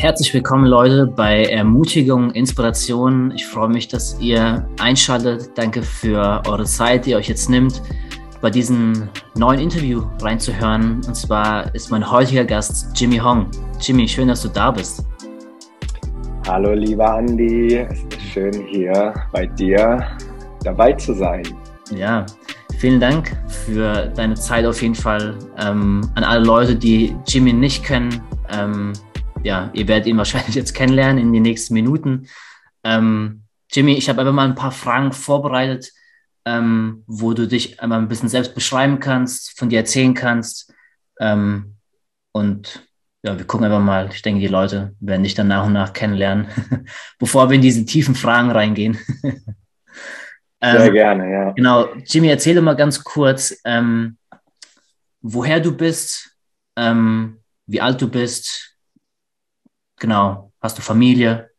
Herzlich willkommen, Leute, bei Ermutigung, Inspiration. Ich freue mich, dass ihr einschaltet. Danke für eure Zeit, die ihr euch jetzt nimmt, bei diesem neuen Interview reinzuhören. Und zwar ist mein heutiger Gast Jimmy Hong. Jimmy, schön, dass du da bist. Hallo, lieber Andy. Es ist schön, hier bei dir dabei zu sein. Ja, vielen Dank für deine Zeit auf jeden Fall. Ähm, an alle Leute, die Jimmy nicht kennen. Ähm, ja, ihr werdet ihn wahrscheinlich jetzt kennenlernen in den nächsten Minuten. Ähm, Jimmy, ich habe einfach mal ein paar Fragen vorbereitet, ähm, wo du dich einmal ein bisschen selbst beschreiben kannst, von dir erzählen kannst. Ähm, und ja, wir gucken einfach mal. Ich denke, die Leute werden dich dann nach und nach kennenlernen, bevor wir in diese tiefen Fragen reingehen. Sehr ähm, gerne, ja. Genau. Jimmy, erzähl mal ganz kurz, ähm, woher du bist, ähm, wie alt du bist, Genau. Hast du Familie?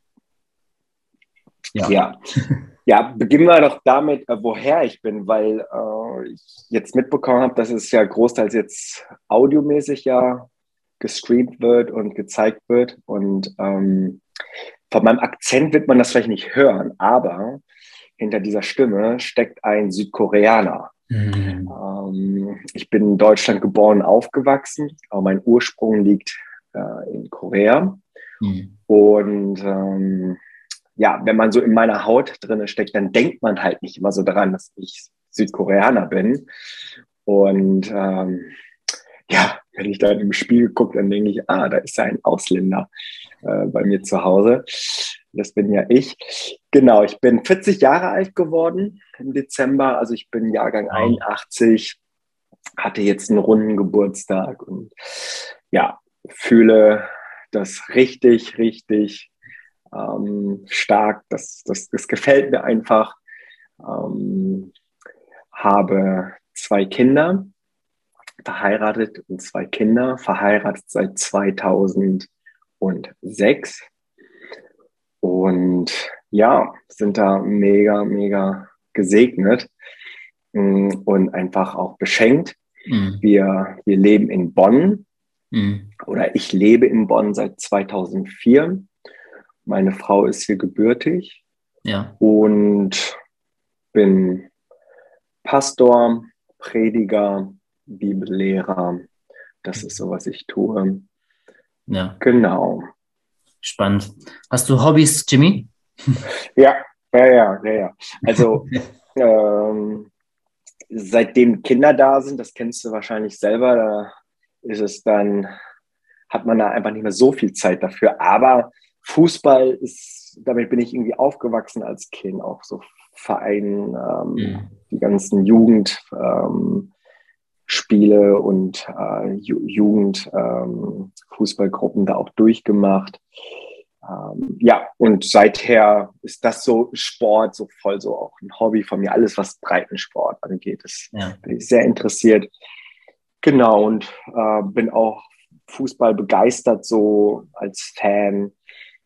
Ja. ja. ja. beginnen wir doch damit, äh, woher ich bin, weil äh, ich jetzt mitbekommen habe, dass es ja großteils jetzt audiomäßig ja gestreamt wird und gezeigt wird. Und ähm, von meinem Akzent wird man das vielleicht nicht hören, aber hinter dieser Stimme steckt ein Südkoreaner. Mhm. Ähm, ich bin in Deutschland geboren, aufgewachsen, aber mein Ursprung liegt äh, in Korea. Mhm. Und ähm, ja, wenn man so in meiner Haut drin steckt, dann denkt man halt nicht immer so daran, dass ich Südkoreaner bin. Und ähm, ja, wenn ich dann im Spiel gucke, dann denke ich, ah, da ist ja ein Ausländer äh, bei mir zu Hause. Das bin ja ich. Genau, ich bin 40 Jahre alt geworden im Dezember. Also ich bin Jahrgang 81, hatte jetzt einen runden Geburtstag und ja, fühle das richtig, richtig ähm, stark. Das, das, das gefällt mir einfach. Ähm, habe zwei Kinder, verheiratet und zwei Kinder, verheiratet seit 2006. Und ja, sind da mega, mega gesegnet mm, und einfach auch beschenkt. Mhm. Wir, wir leben in Bonn Mhm. Oder ich lebe in Bonn seit 2004. Meine Frau ist hier gebürtig. Ja. Und bin Pastor, Prediger, Bibellehrer. Das ist so, was ich tue. Ja. Genau. Spannend. Hast du Hobbys, Jimmy? Ja, ja, ja, ja. ja. Also ähm, seitdem Kinder da sind, das kennst du wahrscheinlich selber, da ist es dann, hat man da einfach nicht mehr so viel Zeit dafür. Aber Fußball ist, damit bin ich irgendwie aufgewachsen als Kind, auch so Vereinen, ähm, mhm. die ganzen Jugendspiele ähm, und äh, Ju Jugendfußballgruppen ähm, da auch durchgemacht. Ähm, ja, und seither ist das so Sport, so voll so auch ein Hobby von mir. Alles, was Breitensport angeht, ist, ja. bin ich sehr interessiert. Genau, und äh, bin auch Fußball begeistert, so als Fan.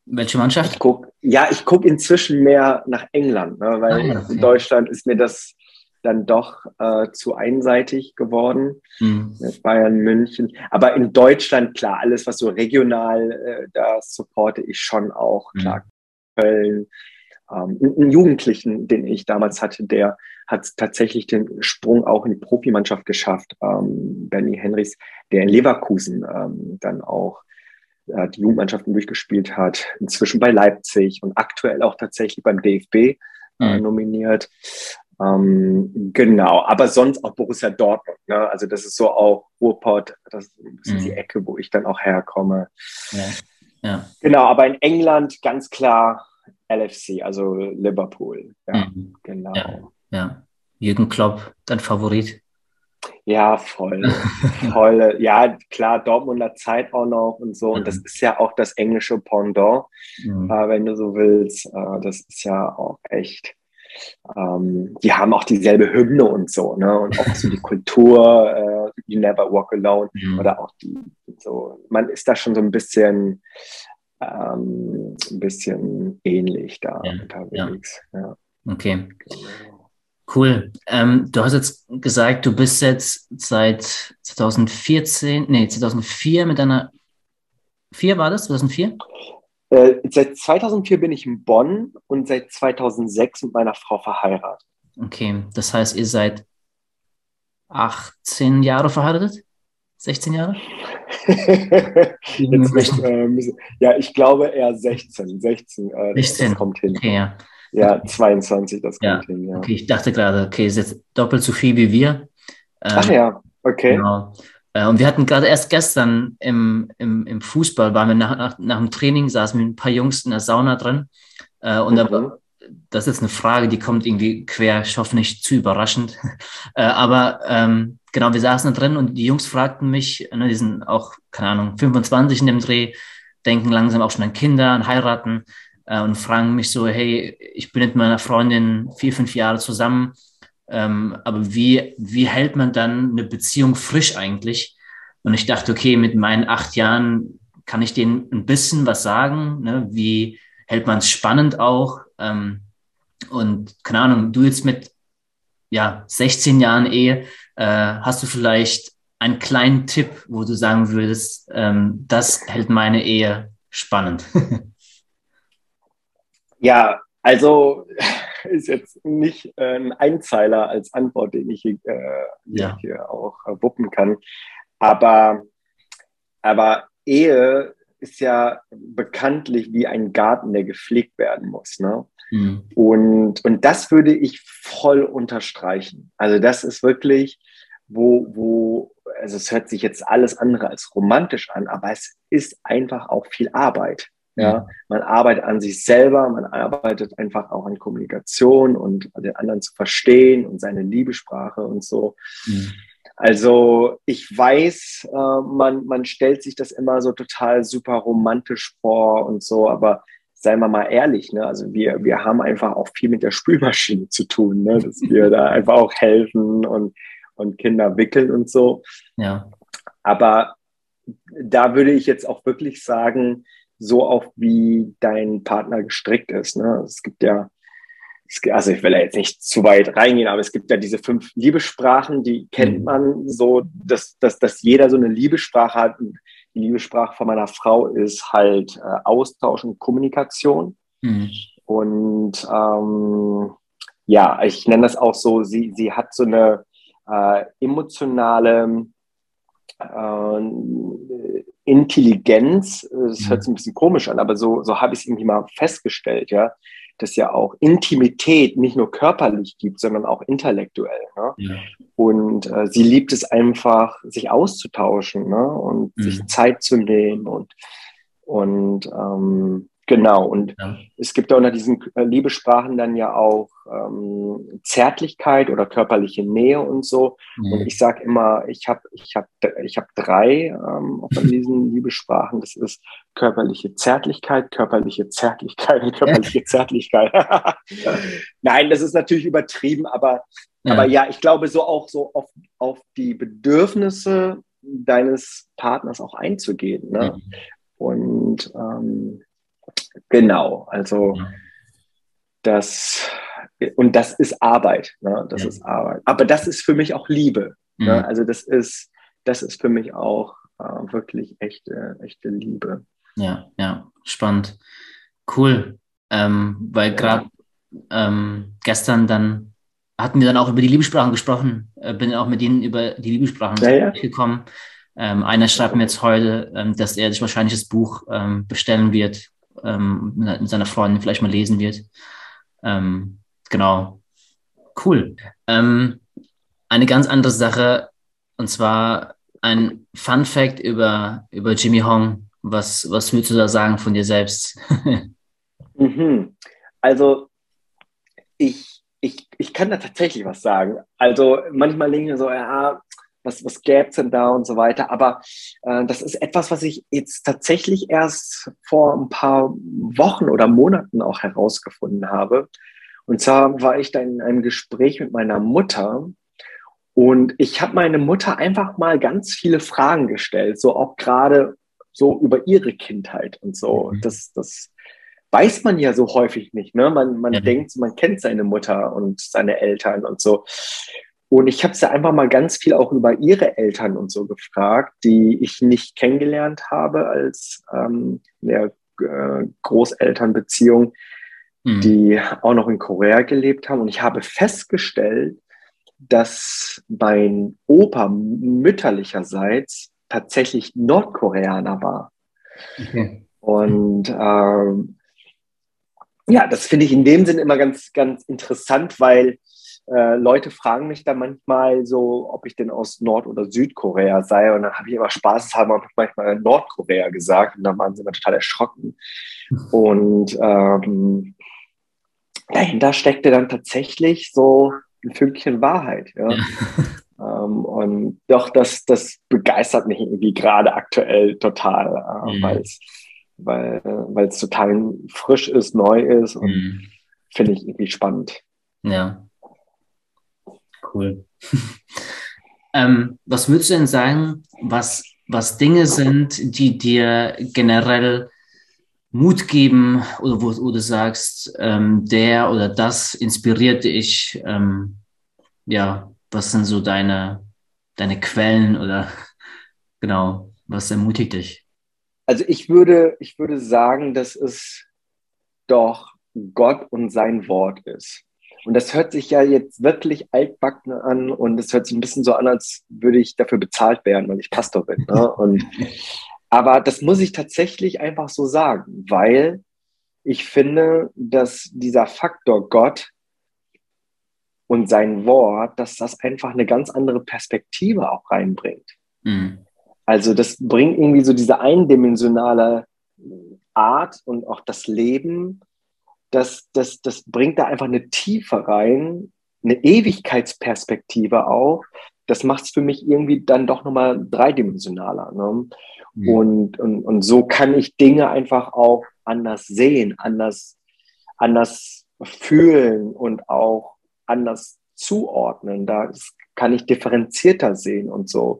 Welche Mannschaft? Ich guck, ja, ich gucke inzwischen mehr nach England, ne, weil ah, okay. in Deutschland ist mir das dann doch äh, zu einseitig geworden. Mhm. Bayern, München. Aber in Deutschland, klar, alles, was so regional, äh, da supporte ich schon auch. Mhm. Klar, Köln, ähm, einen Jugendlichen, den ich damals hatte, der hat tatsächlich den Sprung auch in die Profimannschaft geschafft. Ähm, Benny Henrys, der in Leverkusen ähm, dann auch äh, die Jugendmannschaften durchgespielt hat, inzwischen bei Leipzig und aktuell auch tatsächlich beim DFB äh, mhm. nominiert. Ähm, genau, aber sonst auch Borussia Dortmund. Ne? Also das ist so auch Ruhrpott, das ist mhm. die Ecke, wo ich dann auch herkomme. Ja. Ja. Genau, aber in England ganz klar LFC, also Liverpool. Ja, mhm. genau. Ja, ja. Jürgen Klopp, dein Favorit? Ja, voll. voll. Ja, klar, Dortmunder Zeit auch noch und so. Und das ist ja auch das englische Pendant, mhm. äh, wenn du so willst. Äh, das ist ja auch echt. Ähm, die haben auch dieselbe Hymne und so, ne? Und auch so die Kultur, äh, You Never Walk Alone mhm. oder auch die so. Man ist da schon so ein bisschen ähm, ein bisschen ähnlich da ja, unterwegs. Ja. ja. Okay. Cool. Ähm, du hast jetzt gesagt, du bist jetzt seit 2014, nee, 2004 mit deiner 2004 war das? 2004? Äh, seit 2004 bin ich in Bonn und seit 2006 mit meiner Frau verheiratet. Okay, das heißt, ihr seid 18 Jahre verheiratet? 16 Jahre? Jetzt, äh, ja, ich glaube eher 16. 16, äh, 16. Das kommt hin. Okay, ja. Ja, 22, das ja. kommt hin. Ja. Okay, ich dachte gerade, okay, ist jetzt doppelt so viel wie wir. Ähm, Ach ja, okay. Genau. Äh, und wir hatten gerade erst gestern im, im, im Fußball, waren wir nach, nach, nach dem Training, saßen wir mit ein paar Jungs in der Sauna drin. Äh, und mhm. da, das ist eine Frage, die kommt irgendwie quer, ich hoffe nicht zu überraschend. äh, aber ähm, genau, wir saßen da drin und die Jungs fragten mich, ne, die sind auch, keine Ahnung, 25 in dem Dreh, denken langsam auch schon an Kinder, an heiraten äh, und fragen mich so, hey, ich bin mit meiner Freundin vier, fünf Jahre zusammen, ähm, aber wie, wie hält man dann eine Beziehung frisch eigentlich? Und ich dachte, okay, mit meinen acht Jahren kann ich denen ein bisschen was sagen, ne? wie hält man es spannend auch? Ähm, und keine Ahnung, du jetzt mit ja, 16 Jahren Ehe, äh, hast du vielleicht einen kleinen Tipp, wo du sagen würdest, ähm, das hält meine Ehe spannend? ja, also ist jetzt nicht äh, ein Einzeiler als Antwort, den ich äh, ja. hier auch äh, wuppen kann. Aber, aber Ehe ist ja bekanntlich wie ein Garten, der gepflegt werden muss. Ne? Mhm. Und, und das würde ich voll unterstreichen. Also das ist wirklich, wo, wo, also es hört sich jetzt alles andere als romantisch an, aber es ist einfach auch viel Arbeit. Ja, man arbeitet an sich selber, man arbeitet einfach auch an Kommunikation und den anderen zu verstehen und seine Liebesprache und so. Mhm. Also ich weiß, äh, man, man stellt sich das immer so total super romantisch vor und so, aber seien wir mal ehrlich, ne? also wir, wir haben einfach auch viel mit der Spülmaschine zu tun, ne? dass wir da einfach auch helfen und, und Kinder wickeln und so. Ja. Aber da würde ich jetzt auch wirklich sagen, so auch wie dein Partner gestrickt ist. Ne? Es gibt ja also ich will ja jetzt nicht zu weit reingehen, aber es gibt ja diese fünf Liebessprachen, die kennt mhm. man so, dass, dass, dass jeder so eine Liebessprache hat. Die Liebessprache von meiner Frau ist halt äh, Austausch und Kommunikation. Mhm. Und ähm, ja, ich nenne das auch so, sie, sie hat so eine äh, emotionale äh, Intelligenz. Das mhm. hört sich ein bisschen komisch an, aber so, so habe ich es irgendwie mal festgestellt, ja das ja auch Intimität nicht nur körperlich gibt, sondern auch intellektuell. Ne? Ja. Und äh, sie liebt es einfach, sich auszutauschen ne? und mhm. sich Zeit zu nehmen und, und ähm, Genau, und ja. es gibt unter diesen äh, Liebesprachen dann ja auch ähm, Zärtlichkeit oder körperliche Nähe und so. Mhm. Und ich sage immer, ich habe ich hab, ich hab drei ähm, von diesen Liebesprachen. Das ist körperliche Zärtlichkeit, körperliche Zärtlichkeit und körperliche Zärtlichkeit. Nein, das ist natürlich übertrieben, aber ja. aber ja, ich glaube so auch so auf, auf die Bedürfnisse deines Partners auch einzugehen. Ne? Mhm. Und ähm, Genau, also das und das ist Arbeit, ne? das ja. ist Arbeit. Aber das ist für mich auch Liebe. Ne? Mhm. Ne? Also das ist, das ist für mich auch äh, wirklich echte, echte Liebe. Ja, ja, spannend. Cool. Ähm, weil ja. gerade ähm, gestern dann hatten wir dann auch über die Liebessprachen gesprochen, äh, bin auch mit ihnen über die Liebessprachen ja, ja. gekommen. Ähm, einer schreibt mir jetzt heute, ähm, dass er sich wahrscheinlich das Buch ähm, bestellen wird, ähm, mit seiner Freundin vielleicht mal lesen wird. Ähm, genau. Cool. Ähm, eine ganz andere Sache, und zwar ein Fun Fact über, über Jimmy Hong. Was, was willst du da sagen von dir selbst? mhm. Also, ich, ich, ich kann da tatsächlich was sagen. Also, manchmal denke ich mir so, ja, was, was gäbe es denn da und so weiter. Aber äh, das ist etwas, was ich jetzt tatsächlich erst vor ein paar Wochen oder Monaten auch herausgefunden habe. Und zwar war ich da in einem Gespräch mit meiner Mutter und ich habe meine Mutter einfach mal ganz viele Fragen gestellt, so auch gerade so über ihre Kindheit und so. Mhm. Das, das weiß man ja so häufig nicht. Ne? Man, man ja. denkt, man kennt seine Mutter und seine Eltern und so. Und ich habe sie einfach mal ganz viel auch über ihre Eltern und so gefragt, die ich nicht kennengelernt habe als ähm, der äh, Großelternbeziehung, mhm. die auch noch in Korea gelebt haben. Und ich habe festgestellt, dass mein Opa mütterlicherseits tatsächlich Nordkoreaner war. Okay. Und ähm, ja, das finde ich in dem Sinn immer ganz, ganz interessant, weil äh, Leute fragen mich dann manchmal so, ob ich denn aus Nord- oder Südkorea sei. Und dann habe ich immer spaßeshalber manchmal Nordkorea gesagt. Und dann waren sie immer total erschrocken. Und ähm, dahinter steckte dann tatsächlich so ein Fünkchen Wahrheit. Ja. ja. ähm, und doch, das, das begeistert mich irgendwie gerade aktuell total, äh, mhm. weil's, weil weil es total frisch ist, neu ist und mhm. finde ich irgendwie spannend. Ja. Cool. ähm, was würdest du denn sagen, was, was Dinge sind, die dir generell Mut geben oder wo, du sagst, ähm, der oder das inspiriert dich? Ähm, ja, was sind so deine, deine Quellen oder genau, was ermutigt dich? Also ich würde, ich würde sagen, dass es doch Gott und sein Wort ist. Und das hört sich ja jetzt wirklich altbacken an und es hört sich ein bisschen so an, als würde ich dafür bezahlt werden, weil ich Pastor bin. Ne? Und, aber das muss ich tatsächlich einfach so sagen, weil ich finde, dass dieser Faktor Gott und sein Wort, dass das einfach eine ganz andere Perspektive auch reinbringt. Mhm. Also das bringt irgendwie so diese eindimensionale Art und auch das Leben das, das, das bringt da einfach eine Tiefe rein, eine Ewigkeitsperspektive auch. Das macht es für mich irgendwie dann doch nochmal dreidimensionaler. Ne? Mhm. Und, und, und so kann ich Dinge einfach auch anders sehen, anders, anders fühlen und auch anders zuordnen. Da kann ich differenzierter sehen und so.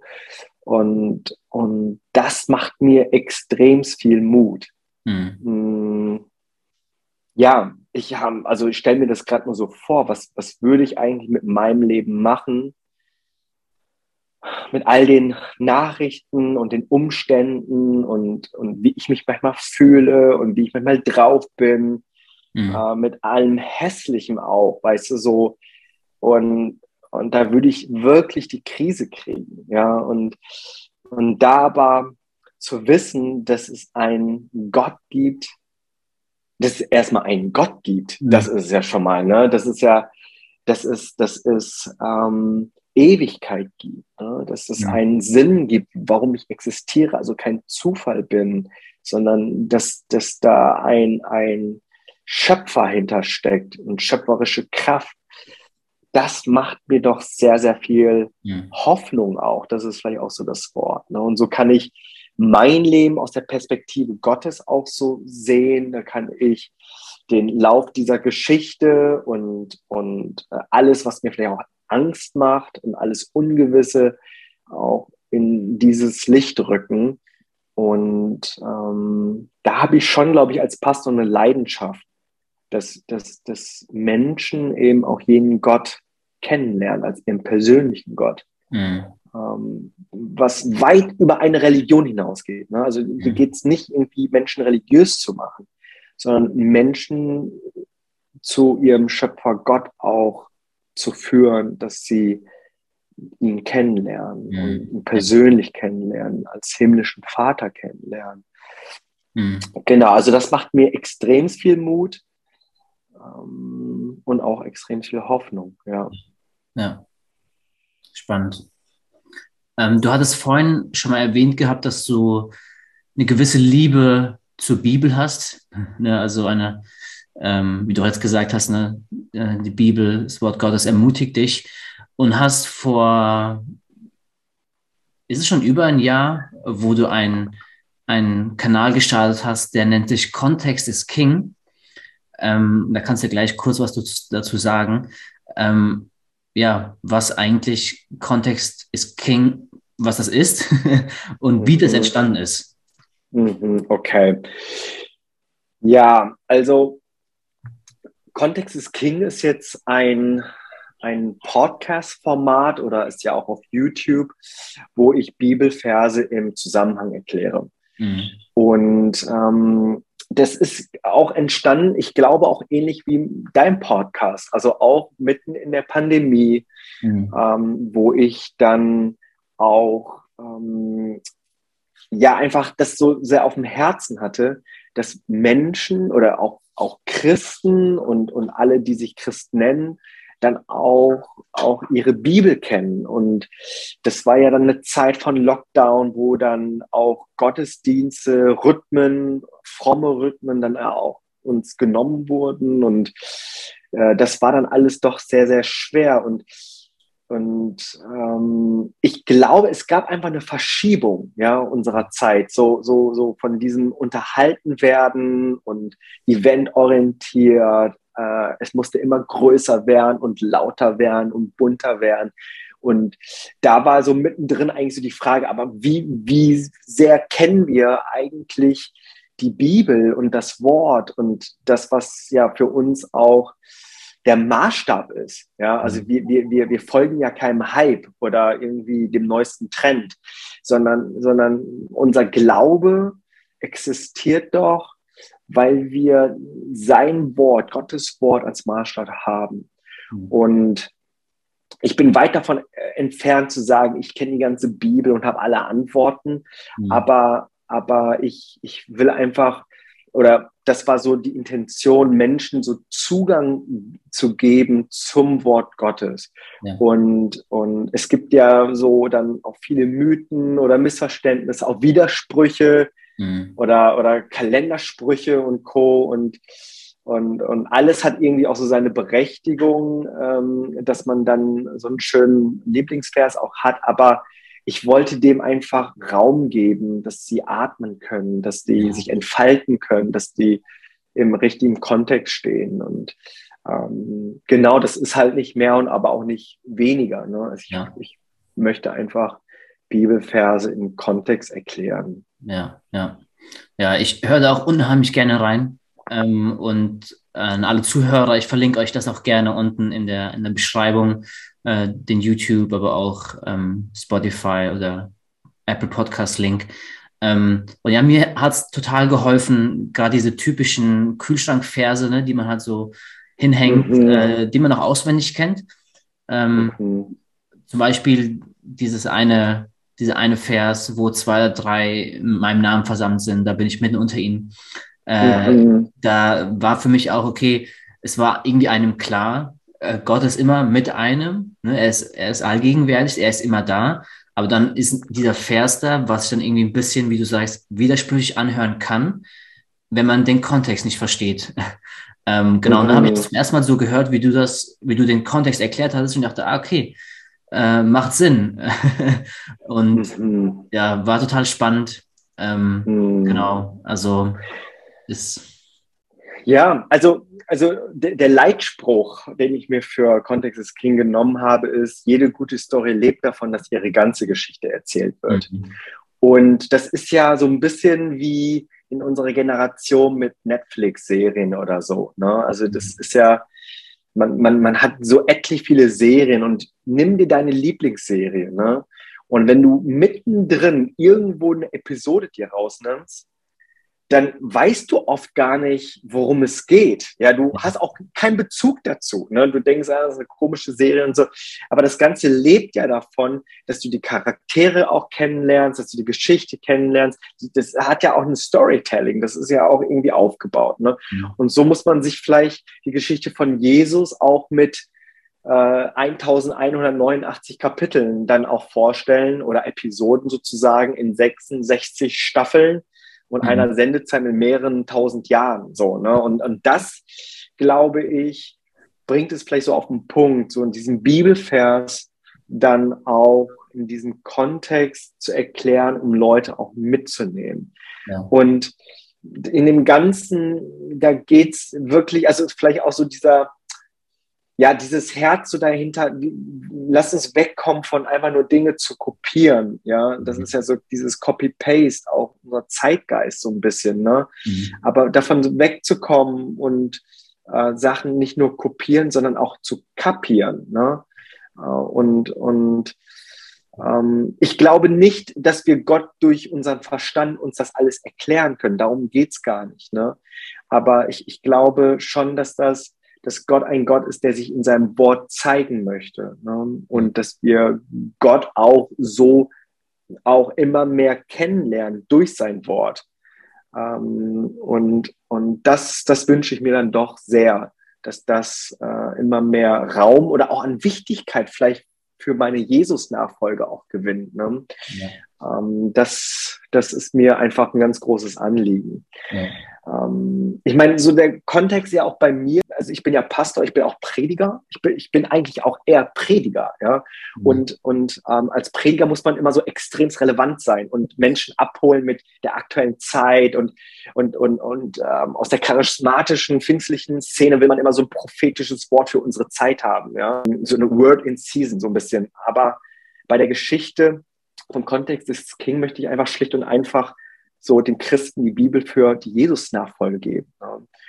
Und, und das macht mir extrem viel Mut. Mhm. Ja, ich habe, also ich stelle mir das gerade nur so vor, was, was würde ich eigentlich mit meinem Leben machen? Mit all den Nachrichten und den Umständen und, und wie ich mich manchmal fühle und wie ich manchmal drauf bin, mhm. äh, mit allem Hässlichen auch, weißt du, so. Und, und da würde ich wirklich die Krise kriegen, ja. Und, und da aber zu wissen, dass es einen Gott gibt, dass es erstmal einen Gott gibt, mhm. das ist ja schon mal, ne? Das ist ja, das ist, das ist ähm, Ewigkeit gibt, ne? dass es ja. einen Sinn gibt, warum ich existiere, also kein Zufall bin, sondern dass, dass da ein, ein Schöpfer hintersteckt und schöpferische Kraft. Das macht mir doch sehr, sehr viel ja. Hoffnung auch. Das ist vielleicht auch so das Wort. Ne? Und so kann ich mein Leben aus der Perspektive Gottes auch so sehen. Da kann ich den Lauf dieser Geschichte und, und äh, alles, was mir vielleicht auch Angst macht und alles Ungewisse auch in dieses Licht rücken. Und ähm, da habe ich schon, glaube ich, als Pastor eine Leidenschaft, dass, dass, dass Menschen eben auch jenen Gott kennenlernen, als ihren persönlichen Gott. Mhm was weit über eine Religion hinausgeht. Ne? Also hier mhm. geht es nicht irgendwie Menschen religiös zu machen, sondern Menschen zu ihrem Schöpfer Gott auch zu führen, dass sie ihn kennenlernen mhm. ihn persönlich kennenlernen, als himmlischen Vater kennenlernen. Mhm. Genau, also das macht mir extrem viel Mut ähm, und auch extrem viel Hoffnung. Ja. ja. Spannend. Ähm, du hattest vorhin schon mal erwähnt gehabt, dass du eine gewisse Liebe zur Bibel hast. Ne? Also eine, ähm, wie du jetzt gesagt hast, ne? Äh, die Bibel, das Wort Gottes ermutigt dich und hast vor, ist es schon über ein Jahr, wo du einen, einen Kanal gestartet hast, der nennt sich Kontext is King. Ähm, da kannst du gleich kurz was dazu sagen. Ähm, ja, was eigentlich Kontext ist King, was das ist und wie das mhm. entstanden ist. Mhm, okay. Ja, also Kontext ist King ist jetzt ein, ein Podcast-Format oder ist ja auch auf YouTube, wo ich Bibelverse im Zusammenhang erkläre. Mhm. Und ähm, das ist auch entstanden, ich glaube auch ähnlich wie dein Podcast, also auch mitten in der Pandemie, mhm. ähm, wo ich dann auch ähm, ja einfach das so sehr auf dem Herzen hatte, dass Menschen oder auch, auch Christen und, und alle, die sich Christ nennen, dann auch, auch ihre Bibel kennen. Und das war ja dann eine Zeit von Lockdown, wo dann auch Gottesdienste, Rhythmen, fromme Rhythmen dann auch uns genommen wurden. Und äh, das war dann alles doch sehr, sehr schwer. Und und ähm, ich glaube, es gab einfach eine Verschiebung ja, unserer Zeit, so, so, so von diesem Unterhalten werden und eventorientiert. Äh, es musste immer größer werden und lauter werden und bunter werden. Und da war so mittendrin eigentlich so die Frage, aber wie, wie sehr kennen wir eigentlich die Bibel und das Wort und das, was ja für uns auch der Maßstab ist. Ja, also mhm. wir, wir, wir, wir folgen ja keinem Hype oder irgendwie dem neuesten Trend, sondern, sondern unser Glaube existiert doch, weil wir sein Wort, Gottes Wort als Maßstab haben. Mhm. Und ich bin weit davon äh, entfernt zu sagen, ich kenne die ganze Bibel und habe alle Antworten, mhm. aber, aber ich, ich will einfach oder das war so die Intention, Menschen so Zugang zu geben zum Wort Gottes. Ja. Und, und es gibt ja so dann auch viele Mythen oder Missverständnisse, auch Widersprüche mhm. oder, oder Kalendersprüche und Co. Und, und, und alles hat irgendwie auch so seine Berechtigung, ähm, dass man dann so einen schönen Lieblingsvers auch hat. Aber ich wollte dem einfach Raum geben, dass sie atmen können, dass die ja. sich entfalten können, dass die im richtigen Kontext stehen. Und ähm, genau, das ist halt nicht mehr und aber auch nicht weniger. Ne? Also ich, ja. ich möchte einfach Bibelverse im Kontext erklären. Ja, ja. Ja, ich höre da auch unheimlich gerne rein. Ähm, und an alle Zuhörer, ich verlinke euch das auch gerne unten in der, in der Beschreibung äh, den YouTube, aber auch ähm, Spotify oder Apple Podcast Link. Ähm, und ja, mir hat es total geholfen, gerade diese typischen Kühlschrankverse, ne, die man halt so hinhängt, mhm. äh, die man auch auswendig kennt. Ähm, mhm. Zum Beispiel dieses eine, diese eine Vers, wo zwei oder drei in meinem Namen versammelt sind, da bin ich mitten unter ihnen. Äh, mhm. Da war für mich auch okay, es war irgendwie einem klar, äh, Gott ist immer mit einem, ne? er, ist, er ist allgegenwärtig, er ist immer da, aber dann ist dieser Vers da, was sich dann irgendwie ein bisschen, wie du sagst, widersprüchlich anhören kann, wenn man den Kontext nicht versteht. ähm, genau, und dann habe ich das zum ersten Mal so gehört, wie du das, wie du den Kontext erklärt hattest und ich dachte, ah, okay, äh, macht Sinn. und mhm. ja, war total spannend. Ähm, mhm. Genau, also ist. Ja, also also der, der, Leitspruch, den ich mir für Context is King genommen habe, ist, jede gute Story lebt davon, dass ihre ganze Geschichte erzählt wird. Mhm. Und das ist ja so ein bisschen wie in unserer Generation mit Netflix-Serien oder so. Ne? Also das mhm. ist ja, man, man, man hat so etlich viele Serien und nimm dir deine Lieblingsserie. Ne? Und wenn du mittendrin irgendwo eine Episode dir rausnimmst, dann weißt du oft gar nicht, worum es geht. Ja, du hast auch keinen Bezug dazu. Ne? Du denkst, ah, das ist eine komische Serie und so. Aber das Ganze lebt ja davon, dass du die Charaktere auch kennenlernst, dass du die Geschichte kennenlernst. Das hat ja auch ein Storytelling. Das ist ja auch irgendwie aufgebaut. Ne? Ja. Und so muss man sich vielleicht die Geschichte von Jesus auch mit äh, 1189 Kapiteln dann auch vorstellen oder Episoden sozusagen in 66 Staffeln und mhm. einer Sendezeit in mehreren tausend Jahren. So, ne? und, und das, glaube ich, bringt es vielleicht so auf den Punkt, so in diesem Bibelvers dann auch in diesem Kontext zu erklären, um Leute auch mitzunehmen. Ja. Und in dem Ganzen, da geht es wirklich, also vielleicht auch so dieser, ja, dieses Herz so dahinter, lass uns wegkommen von einfach nur Dinge zu kopieren. Ja, das mhm. ist ja so dieses Copy-Paste, auch unser Zeitgeist so ein bisschen, ne? Mhm. Aber davon wegzukommen und äh, Sachen nicht nur kopieren, sondern auch zu kapieren. Ne? Äh, und und ähm, ich glaube nicht, dass wir Gott durch unseren Verstand uns das alles erklären können. Darum geht's gar nicht. Ne? Aber ich, ich glaube schon, dass das dass Gott ein Gott ist, der sich in seinem Wort zeigen möchte. Ne? Und dass wir Gott auch so auch immer mehr kennenlernen durch sein Wort. Ähm, und und das, das wünsche ich mir dann doch sehr, dass das äh, immer mehr Raum oder auch an Wichtigkeit vielleicht für meine Jesus-Nachfolge auch gewinnt. Ne? Ja. Ähm, das, das ist mir einfach ein ganz großes Anliegen. Ja. Ähm, ich meine, so der Kontext ja auch bei mir, also ich bin ja Pastor, ich bin auch Prediger, ich bin, ich bin eigentlich auch eher Prediger, ja. Mhm. Und, und ähm, als Prediger muss man immer so extrem relevant sein und Menschen abholen mit der aktuellen Zeit und, und, und, und ähm, aus der charismatischen, pfingstlichen Szene will man immer so ein prophetisches Wort für unsere Zeit haben, ja. So eine Word in Season, so ein bisschen. Aber bei der Geschichte vom Kontext des King möchte ich einfach schlicht und einfach so den Christen die Bibel für die Jesus-Nachfolge geben.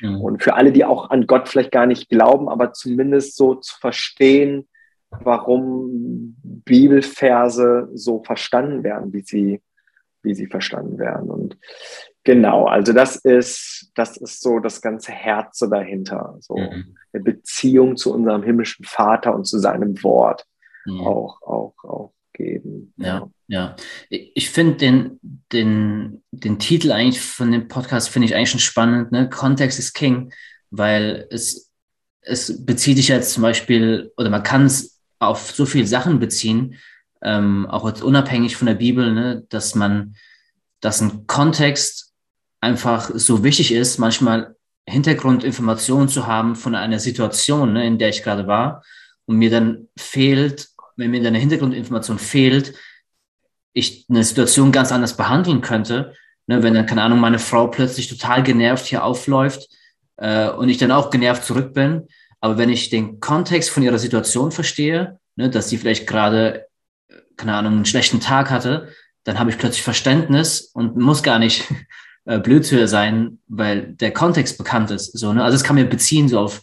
Mhm. Und für alle, die auch an Gott vielleicht gar nicht glauben, aber zumindest so zu verstehen, warum Bibelverse so verstanden werden, wie sie, wie sie verstanden werden. Und genau, also das ist, das ist so das ganze Herz dahinter. So mhm. eine Beziehung zu unserem himmlischen Vater und zu seinem Wort. Mhm. Auch, auch, auch geben. Ja, ja. Ich finde den, den, den Titel eigentlich von dem Podcast finde ich eigentlich schon spannend. Ne? Kontext ist King, weil es, es bezieht sich jetzt zum Beispiel, oder man kann es auf so viele Sachen beziehen, ähm, auch jetzt unabhängig von der Bibel, ne? dass man, dass ein Kontext einfach so wichtig ist, manchmal Hintergrundinformationen zu haben von einer Situation, ne, in der ich gerade war und mir dann fehlt wenn mir eine Hintergrundinformation fehlt, ich eine Situation ganz anders behandeln könnte. Ne, wenn dann, keine Ahnung, meine Frau plötzlich total genervt hier aufläuft äh, und ich dann auch genervt zurück bin. Aber wenn ich den Kontext von ihrer Situation verstehe, ne, dass sie vielleicht gerade, keine Ahnung, einen schlechten Tag hatte, dann habe ich plötzlich Verständnis und muss gar nicht äh, blöd zu ihr sein, weil der Kontext bekannt ist. So, ne? Also es kann mir beziehen so auf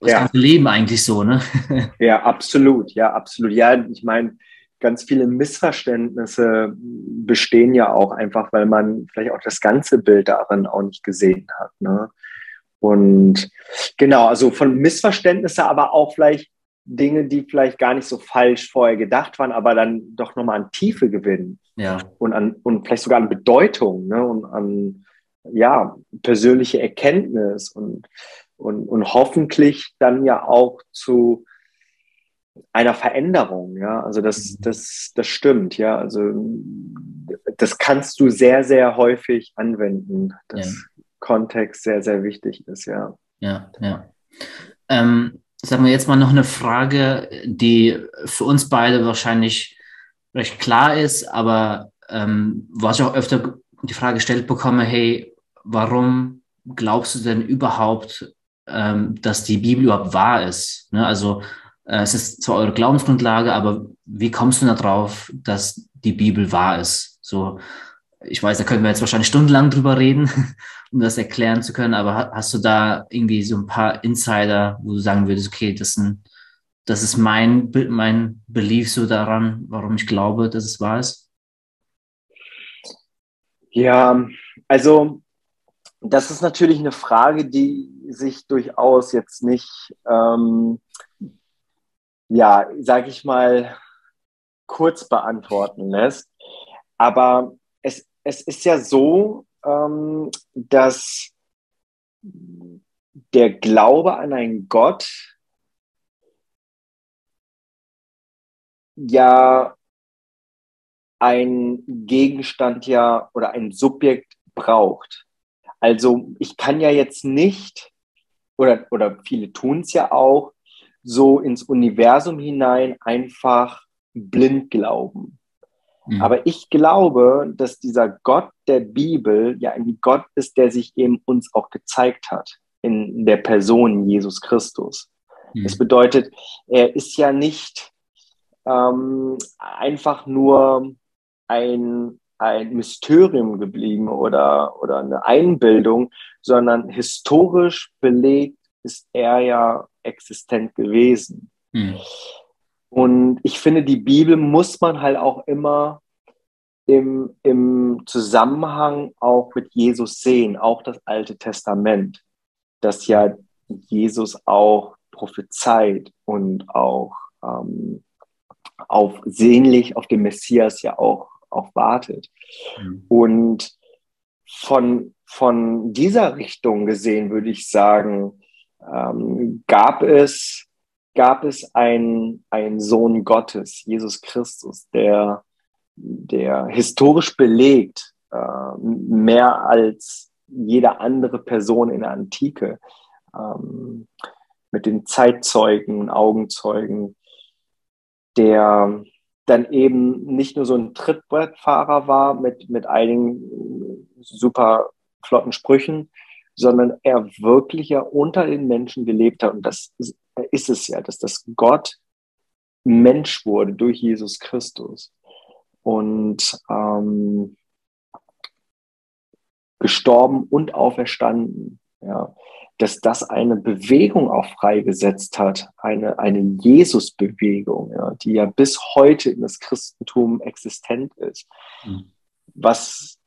das ja. ganze Leben eigentlich so, ne? Ja, absolut, ja, absolut. Ja, ich meine, ganz viele Missverständnisse bestehen ja auch einfach, weil man vielleicht auch das ganze Bild darin auch nicht gesehen hat. Ne? Und genau, also von Missverständnisse, aber auch vielleicht Dinge, die vielleicht gar nicht so falsch vorher gedacht waren, aber dann doch nochmal an Tiefe gewinnen. Ja. Und an, und vielleicht sogar an Bedeutung, ne? Und an, ja, persönliche Erkenntnis und und, und hoffentlich dann ja auch zu einer Veränderung, ja, also das, mhm. das, das stimmt, ja, also das kannst du sehr, sehr häufig anwenden, dass ja. Kontext sehr, sehr wichtig ist, ja. Ja, ja. Ähm, sagen wir jetzt mal noch eine Frage, die für uns beide wahrscheinlich recht klar ist, aber ähm, was ich auch öfter die Frage gestellt bekomme, hey, warum glaubst du denn überhaupt ähm, dass die Bibel überhaupt wahr ist. Ne? Also äh, es ist zwar eure Glaubensgrundlage, aber wie kommst du da drauf, dass die Bibel wahr ist? So, ich weiß, da könnten wir jetzt wahrscheinlich stundenlang drüber reden, um das erklären zu können, aber hast du da irgendwie so ein paar Insider, wo du sagen würdest, okay, das sind das ist mein, mein Belief so daran, warum ich glaube, dass es wahr ist? Ja, also das ist natürlich eine Frage, die sich durchaus jetzt nicht, ähm, ja, sag ich mal, kurz beantworten lässt. Aber es, es ist ja so, ähm, dass der Glaube an einen Gott ja ein Gegenstand ja oder ein Subjekt braucht. Also ich kann ja jetzt nicht, oder, oder viele tun es ja auch, so ins Universum hinein einfach blind glauben. Mhm. Aber ich glaube, dass dieser Gott der Bibel ja ein Gott ist, der sich eben uns auch gezeigt hat in der Person Jesus Christus. Mhm. Das bedeutet, er ist ja nicht ähm, einfach nur ein ein Mysterium geblieben oder, oder eine Einbildung, sondern historisch belegt ist er ja existent gewesen. Mhm. Und ich finde, die Bibel muss man halt auch immer im, im Zusammenhang auch mit Jesus sehen, auch das Alte Testament, das ja Jesus auch prophezeit und auch ähm, auf sehnlich auf den Messias ja auch, auch wartet. Mhm. Und von, von dieser Richtung gesehen würde ich sagen, ähm, gab es, gab es einen, einen Sohn Gottes, Jesus Christus, der, der historisch belegt, äh, mehr als jede andere Person in der Antike, ähm, mit den Zeitzeugen, Augenzeugen, der dann eben nicht nur so ein Trittbrettfahrer war mit, mit einigen super flotten Sprüchen, sondern er wirklich ja unter den Menschen gelebt hat. Und das ist es ja, dass das Gott Mensch wurde durch Jesus Christus und ähm, gestorben und auferstanden. Ja, dass das eine Bewegung auch freigesetzt hat, eine, eine Jesus-Bewegung, ja, die ja bis heute in das Christentum existent ist. Mhm. Was,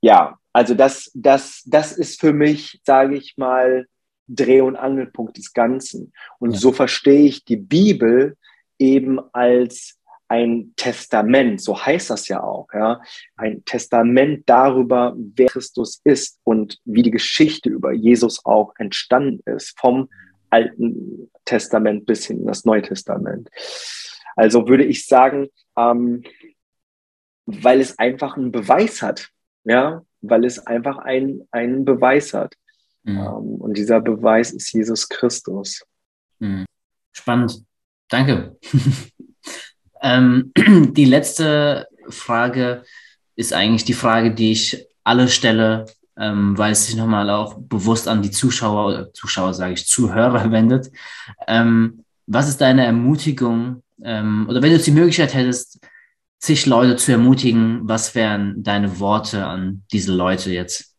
ja, also das, das, das ist für mich, sage ich mal, Dreh- und Angelpunkt des Ganzen. Und ja. so verstehe ich die Bibel eben als ein Testament, so heißt das ja auch, ja, ein Testament darüber, wer Christus ist und wie die Geschichte über Jesus auch entstanden ist, vom Alten Testament bis hin in das Neue Testament. Also würde ich sagen, ähm, weil es einfach einen Beweis hat, ja, weil es einfach ein, einen Beweis hat. Mhm. Ähm, und dieser Beweis ist Jesus Christus. Mhm. Spannend. Danke. Ähm, die letzte Frage ist eigentlich die Frage, die ich alle stelle, ähm, weil es sich nochmal auch bewusst an die Zuschauer oder Zuschauer sage ich, Zuhörer wendet. Ähm, was ist deine Ermutigung ähm, oder wenn du die Möglichkeit hättest, zig Leute zu ermutigen, was wären deine Worte an diese Leute jetzt?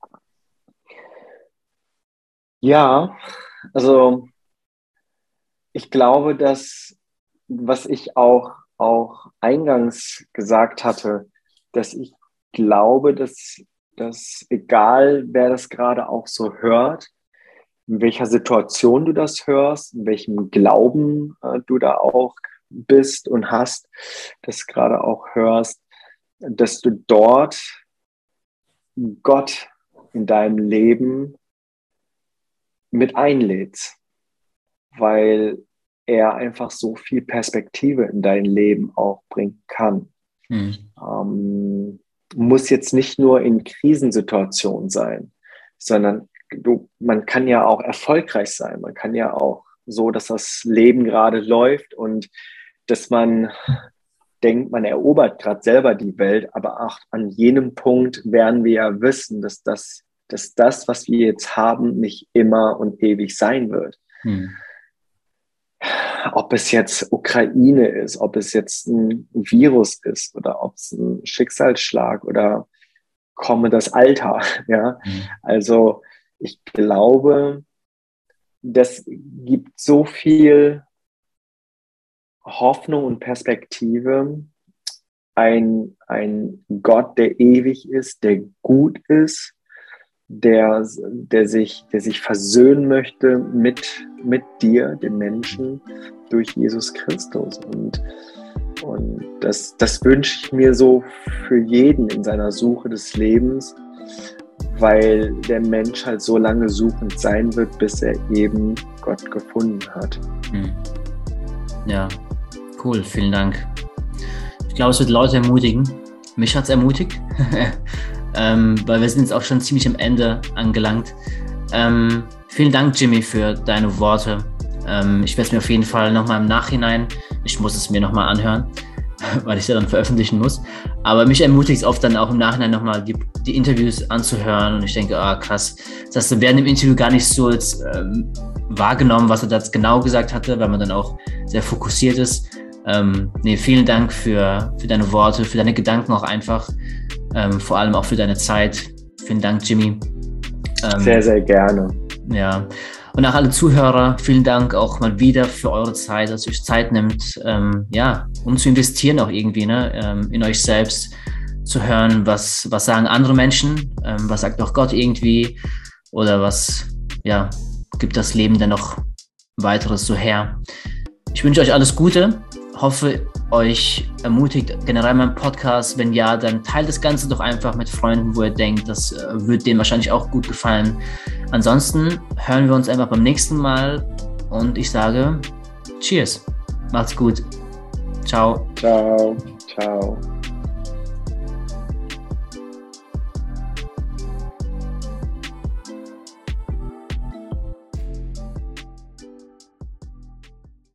Ja, also ich glaube, dass was ich auch auch eingangs gesagt hatte, dass ich glaube, dass, dass egal wer das gerade auch so hört, in welcher Situation du das hörst, in welchem Glauben äh, du da auch bist und hast, das gerade auch hörst, dass du dort Gott in deinem Leben mit einlädst, weil er einfach so viel Perspektive in dein Leben auch bringen kann. Mhm. Ähm, muss jetzt nicht nur in Krisensituationen sein, sondern du, man kann ja auch erfolgreich sein. Man kann ja auch so, dass das Leben gerade läuft und dass man denkt, man erobert gerade selber die Welt, aber auch an jenem Punkt werden wir ja wissen, dass das, dass das, was wir jetzt haben, nicht immer und ewig sein wird. Hm ob es jetzt Ukraine ist, ob es jetzt ein Virus ist oder ob es ein Schicksalsschlag oder komme das Alter. Ja, mhm. also ich glaube, das gibt so viel Hoffnung und Perspektive. Ein, ein Gott, der ewig ist, der gut ist, der, der, sich, der sich versöhnen möchte mit, mit dir, dem Menschen, durch Jesus Christus. Und, und das, das wünsche ich mir so für jeden in seiner Suche des Lebens, weil der Mensch halt so lange suchend sein wird, bis er eben Gott gefunden hat. Hm. Ja, cool, vielen Dank. Ich glaube, es wird Leute ermutigen. Mich hat es ermutigt. ähm, weil wir sind jetzt auch schon ziemlich am Ende angelangt. Ähm, vielen Dank, Jimmy, für deine Worte. Ähm, ich werde es mir auf jeden Fall nochmal im Nachhinein, ich muss es mir nochmal anhören, weil ich es ja dann veröffentlichen muss. Aber mich ermutigt es oft dann auch im Nachhinein nochmal die, die Interviews anzuhören und ich denke, ah krass, das werden im Interview gar nicht so jetzt ähm, wahrgenommen, was er da genau gesagt hatte, weil man dann auch sehr fokussiert ist. Ähm, nee, vielen Dank für, für deine Worte, für deine Gedanken auch einfach ähm, vor allem auch für deine Zeit. Vielen Dank, Jimmy. Ähm, sehr, sehr gerne. Ja. Und auch alle Zuhörer, vielen Dank auch mal wieder für eure Zeit, dass ihr euch Zeit nimmt, ähm, ja, um zu investieren auch irgendwie, ne, ähm, in euch selbst zu hören, was, was sagen andere Menschen, ähm, was sagt auch Gott irgendwie oder was, ja, gibt das Leben denn noch weiteres so her. Ich wünsche euch alles Gute, hoffe, euch ermutigt generell mein Podcast. Wenn ja, dann teilt das Ganze doch einfach mit Freunden, wo ihr denkt, das äh, wird denen wahrscheinlich auch gut gefallen. Ansonsten hören wir uns einfach beim nächsten Mal und ich sage Cheers. Macht's gut. Ciao. Ciao. Ciao.